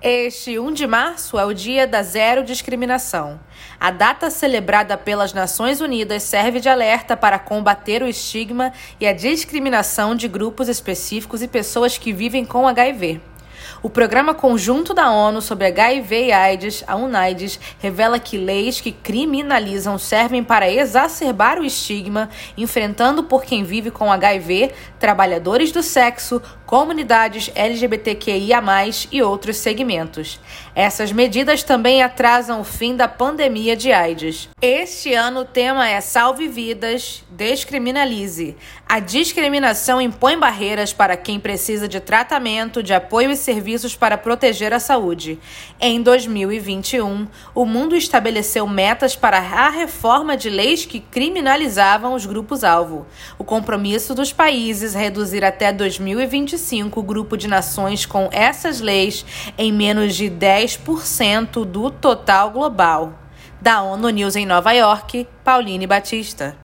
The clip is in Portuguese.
Este 1 de março é o Dia da Zero Discriminação. A data celebrada pelas Nações Unidas serve de alerta para combater o estigma e a discriminação de grupos específicos e pessoas que vivem com HIV. O Programa Conjunto da ONU sobre HIV e AIDS, a UNAIDS, revela que leis que criminalizam servem para exacerbar o estigma, enfrentando por quem vive com HIV, trabalhadores do sexo, comunidades LGBTQIA, e outros segmentos. Essas medidas também atrasam o fim da pandemia de AIDS. Este ano o tema é Salve Vidas, Descriminalize. A discriminação impõe barreiras para quem precisa de tratamento, de apoio e serviços para proteger a saúde. Em 2021, o mundo estabeleceu metas para a reforma de leis que criminalizavam os grupos-alvo. O compromisso dos países é reduzir até 2025 o grupo de nações com essas leis em menos de 10% do total global. Da ONU News em Nova York, Pauline Batista.